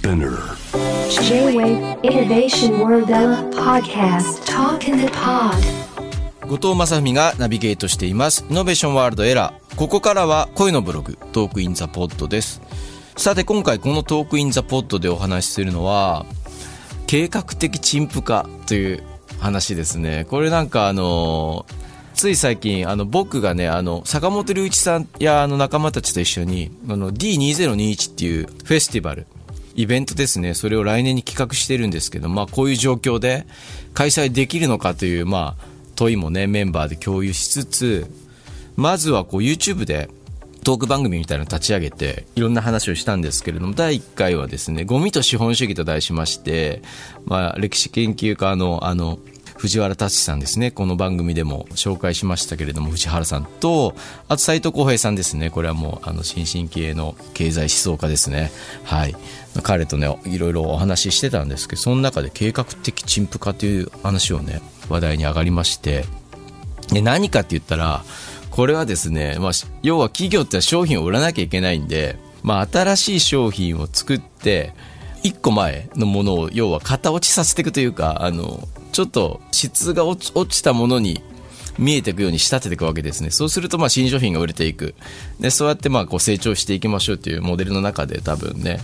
SPINEAR J-WAVE Innovation World Podcast Talk in the Pod 後藤正文がナビゲートしています。 Innovation World ERA。ここからは恋のブログ、トークインザポッドです。さて今回この Talk in the Pod でお話しするのは、計画的陳腐化という話ですね。これなんかあのつい最近、あの、僕がね、あの、坂本龍一さんやあの仲間たちと一緒に、あの、D2021 っていうフェスティバル、イベントですね。それを来年に企画してるんですけど、まあ、こういう状況で開催できるのかという、まあ、問いもね、メンバーで共有しつつ、まずはこう YouTube でトーク番組みたいなの立ち上げて、いろんな話をしたんですけれども、第1回はですね、ゴミと資本主義と題しまして、まあ、歴史研究家の、あの、藤原達さんですね。この番組でも紹介しましたけれども、藤原さんと、あと斉藤浩平さんですね。これはもう、あの、新進気鋭の経済思想家ですね。はい。彼とね、いろいろお話ししてたんですけど、その中で計画的陳腐化という話をね、話題に上がりまして、で何かって言ったら、これはですね、まあ、要は企業って商品を売らなきゃいけないんで、まあ、新しい商品を作って、一個前のものを要は型落ちさせていくというか、あの、ちょっと質が落ち落ちたものに見えていくように仕立てていくわけですね。そうするとまあ新商品が売れていく。で、そうやってまあこう成長していきましょうというモデルの中で多分ね、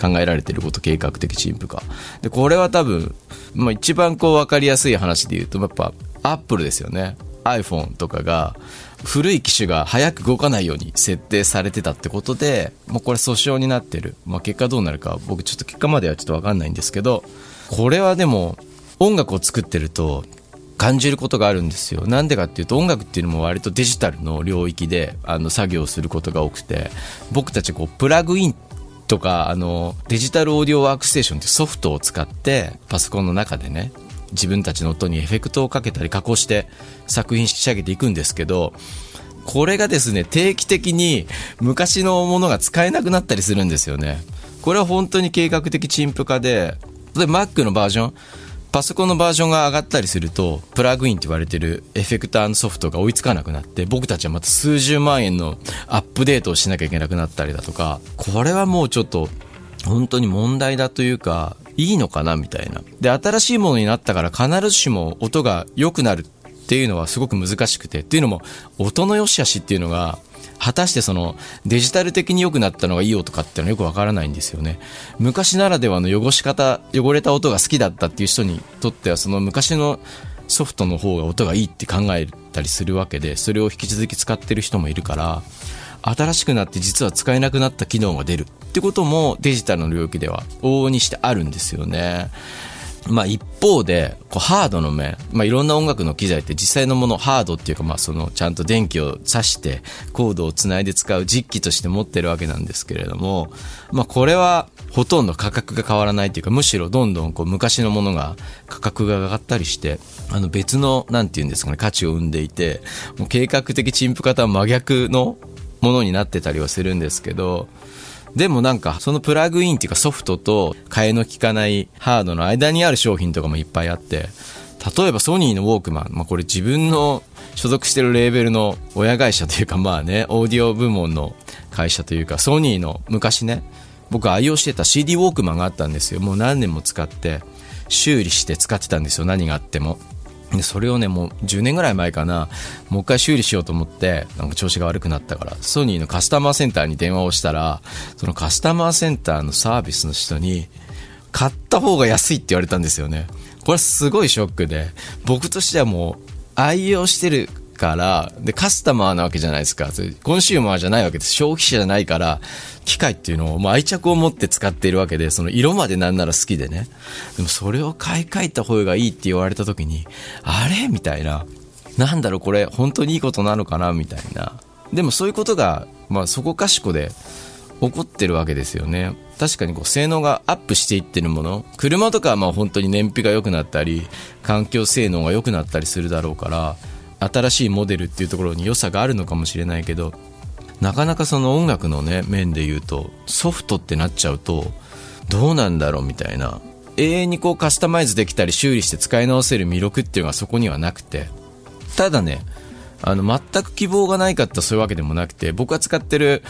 考えられてること計画的陳腐化。で、これは多分、まあ一番こう分かりやすい話で言うと、やっぱアップルですよね。iPhone とかが古い機種が早く動かないように設定されてたってことで、もうこれ訴訟になってる。まあ結果どうなるか僕ちょっと結果まではちょっと分かんないんですけど、これはでも音楽を作ってると感じることがあるんですよ。なんでかっていうと音楽っていうのも割とデジタルの領域であの作業することが多くて、僕たちこうプラグインとかあのデジタルオーディオワークステーションってソフトを使ってパソコンの中でね自分たちの音にエフェクトをかけたり加工して作品仕上げていくんですけどこれがですね定期的に昔のものが使えなくなったりするんですよねこれは本当に計画的陳腐化で例えば Mac のバージョンパソコンのバージョンが上がったりするとプラグインって言われてるエフェクターのソフトが追いつかなくなって僕たちはまた数十万円のアップデートをしなきゃいけなくなったりだとかこれはもうちょっと本当に問題だというかいいのかなみたいな。で新しいものになったから必ずしも音が良くなるっていうのはすごく難しくてっていうのも音の良し悪しっていうのが果たしてそのデジタル的に良くなったのがいい音かっていうのはよくわからないんですよね。昔ならではの汚し方、汚れた音が好きだったっていう人にとってはその昔のソフトの方が音がいいって考えたりするわけで、それを引き続き使ってる人もいるから、新しくなって実は使えなくなった機能が出るってこともデジタルの領域では往々にしてあるんですよね。まあ一方で、こうハードの面、まあいろんな音楽の機材って実際のもの、ハードっていうかまあそのちゃんと電気を挿してコードをつないで使う実機として持ってるわけなんですけれども、まあこれはほとんど価格が変わらないというか、むしろどんどんこう昔のものが価格が上がったりして、あの別の、なんていうんですかね、価値を生んでいて、もう計画的陳腐化とは真逆のものになってたりはするんですけど、でもなんか、そのプラグインっていうかソフトと替えの効かないハードの間にある商品とかもいっぱいあって、例えばソニーのウォークマン、まあこれ自分の所属してるレーベルの親会社というかまあね、オーディオ部門の会社というか、ソニーの昔ね、僕愛用してた CD ウォークマンがあったんですよ。もう何年も使って、修理して使ってたんですよ。何があっても。で、それをね、もう10年ぐらい前かな、もう一回修理しようと思って、なんか調子が悪くなったから、ソニーのカスタマーセンターに電話をしたら、そのカスタマーセンターのサービスの人に、買った方が安いって言われたんですよね。これすごいショックで、僕としてはもう愛用してるから、で、カスタマーなわけじゃないですか。コンシューマーじゃないわけです。消費者じゃないから、機械っていうのをもう愛着を持って使っているわけで、その色までなんなら好きでね。でもそれを買い替えた方がいいって言われた時に、あれ？みたいな。なんだろうこれ本当にいいことなのかな？みたいな。でもそういうことが、まあそこかしこで起こってるわけですよね。確かにこう性能がアップしていってるもの。車とかはまあ本当に燃費が良くなったり、環境性能が良くなったりするだろうから、新しいモデルっていうところに良さがあるのかもしれないけど、なかなかその音楽のね、面で言うと、ソフトってなっちゃうと、どうなんだろうみたいな。永遠にこうカスタマイズできたり修理して使い直せる魅力っていうのがそこにはなくて。ただね、あの、全く希望がないかったそういうわけでもなくて、僕が使ってる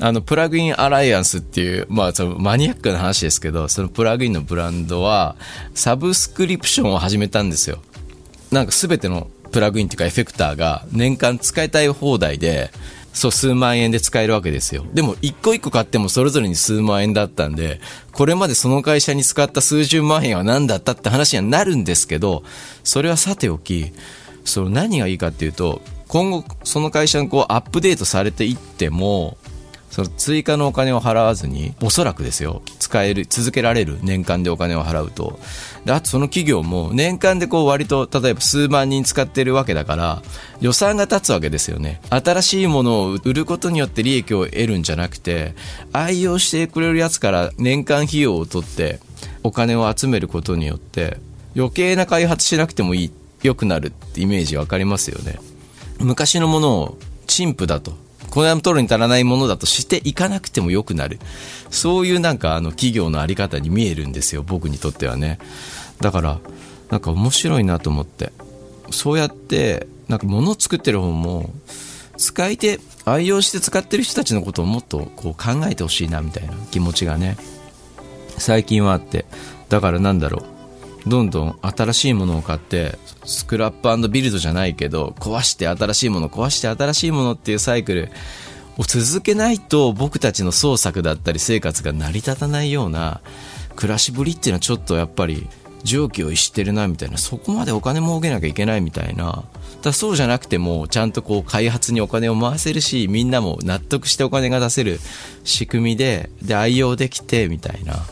あの、プラグインアライアンスっていう、まあ、そのマニアックな話ですけど、そのプラグインのブランドは、サブスクリプションを始めたんですよ。なんか全てのプラグインっていうかエフェクターが年間使いたい放題で、そう、数万円で使えるわけですよ。でも、一個一個買ってもそれぞれに数万円だったんで、これまでその会社に使った数十万円は何だったって話にはなるんですけど、それはさておき、その何がいいかっていうと、今後、その会社にこうアップデートされていっても、その追加のお金を払わずに、おそらくですよ、使える、続けられる年間でお金を払うと。で、あとその企業も年間でこう割と、例えば数万人使ってるわけだから、予算が立つわけですよね。新しいものを売ることによって利益を得るんじゃなくて、愛用してくれるやつから年間費用を取って、お金を集めることによって、余計な開発しなくてもいい、良くなるってイメージわかりますよね。昔のものを陳腐だとこの取るに足らないものだとしていかなくても良くなる。そういうなんかあの企業のあり方に見えるんですよ、僕にとってはね。だから、なんか面白いなと思って。そうやって、なんか物を作ってる方も、使い手、愛用して使ってる人たちのことをもっとこう考えてほしいなみたいな気持ちがね、最近はあって。だからなんだろう。どんどん新しいものを買ってスクラップビルドじゃないけど壊して新しいもの壊して新しいものっていうサイクルを続けないと僕たちの創作だったり生活が成り立たないような暮らしぶりっていうのはちょっとやっぱり常軌を逸してるなみたいな。そこまでお金儲けなきゃいけないみたいな。だそうじゃなくてもちゃんとこう開発にお金を回せるしみんなも納得してお金が出せる仕組みでで愛用できてみたいな。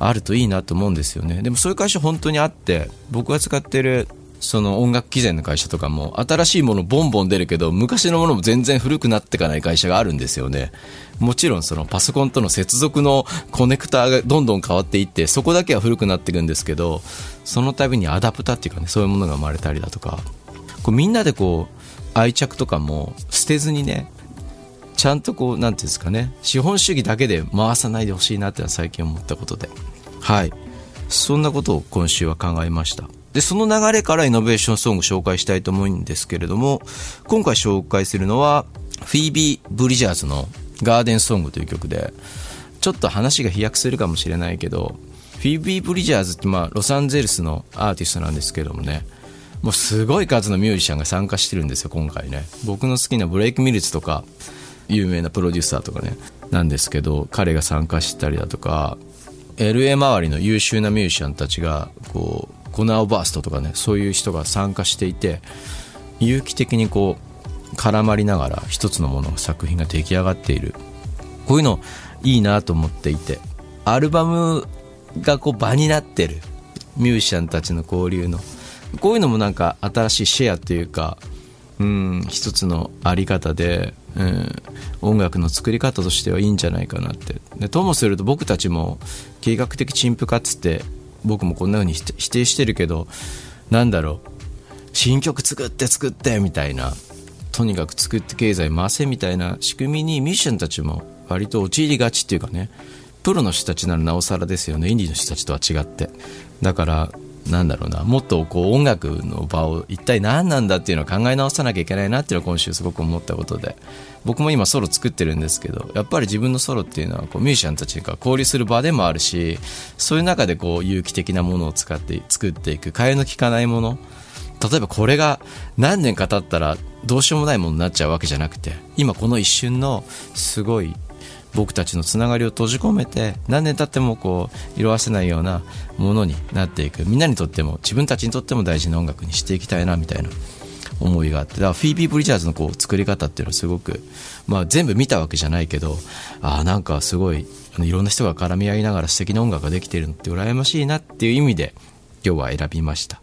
あるといいなと思うんですよね。でもそういう会社本当にあって僕が使ってるその音楽機材の会社とかも新しいものボンボン出るけど昔のものも全然古くなっていかない会社があるんですよね。もちろんそのパソコンとの接続のコネクターがどんどん変わっていってそこだけは古くなっていくんですけどその度にアダプターっていうかねそういうものが生まれたりだとか。こうみんなでこう愛着とかも捨てずにねちゃんとこう何ていうんですかね資本主義だけで回さないでほしいなってのは最近思ったことで。はい。そんなことを今週は考えました。でその流れからイノベーションソングを紹介したいと思うんですけれども今回紹介するのはフィービー・ブリジャーズの「ガーデンソング」という曲でちょっと話が飛躍するかもしれないけどフィービー・ブリジャーズってまあロサンゼルスのアーティストなんですけどもねもうすごい数のミュージシャンが参加してるんですよ今回ね。僕の好きなブレイク・ミルツとか有名なプロデューサーとかねなんですけど彼が参加したりだとか LA 周りの優秀なミュージシャンたちがこうコナー・バーストとかねそういう人が参加していて有機的にこう絡まりながら一つのもの作品が出来上がっている。こういうのいいなと思っていてアルバムがこう場になってるミュージシャンたちの交流のこういうのもなんか新しいシェアっていうかうん一つのあり方でうん、音楽の作り方としてはいいんじゃないかなって。でともすると僕たちも計画的陳腐化っつって僕もこんな風に否定してるけどなんだろう新曲作って作ってみたいなとにかく作って経済回せみたいな仕組みにミュージシャンたちも割と陥りがちっていうかねプロの人たちならなおさらですよねインディの人たちとは違って。だからなんだろうな。もっとこう音楽の場を一体何なんだっていうのを考え直さなきゃいけないなっていうのは今週すごく思ったことで。僕も今ソロ作ってるんですけどやっぱり自分のソロっていうのはこうミュージシャンたちが交流する場でもあるしそういう中でこう有機的なものを使って作っていく替えの利かないもの。例えばこれが何年か経ったらどうしようもないものになっちゃうわけじゃなくて今この一瞬のすごい僕たちのつながりを閉じ込めて何年経ってもこう色あせないようなものになっていくみんなにとっても自分たちにとっても大事な音楽にしていきたいなみたいな思いがあってだからフィービー・ブリジャーズのこう作り方っていうのはすごく、まあ、全部見たわけじゃないけどあなんかすごいいろんな人が絡み合いながら素敵な音楽ができてるのって羨ましいなっていう意味で今日は選びました。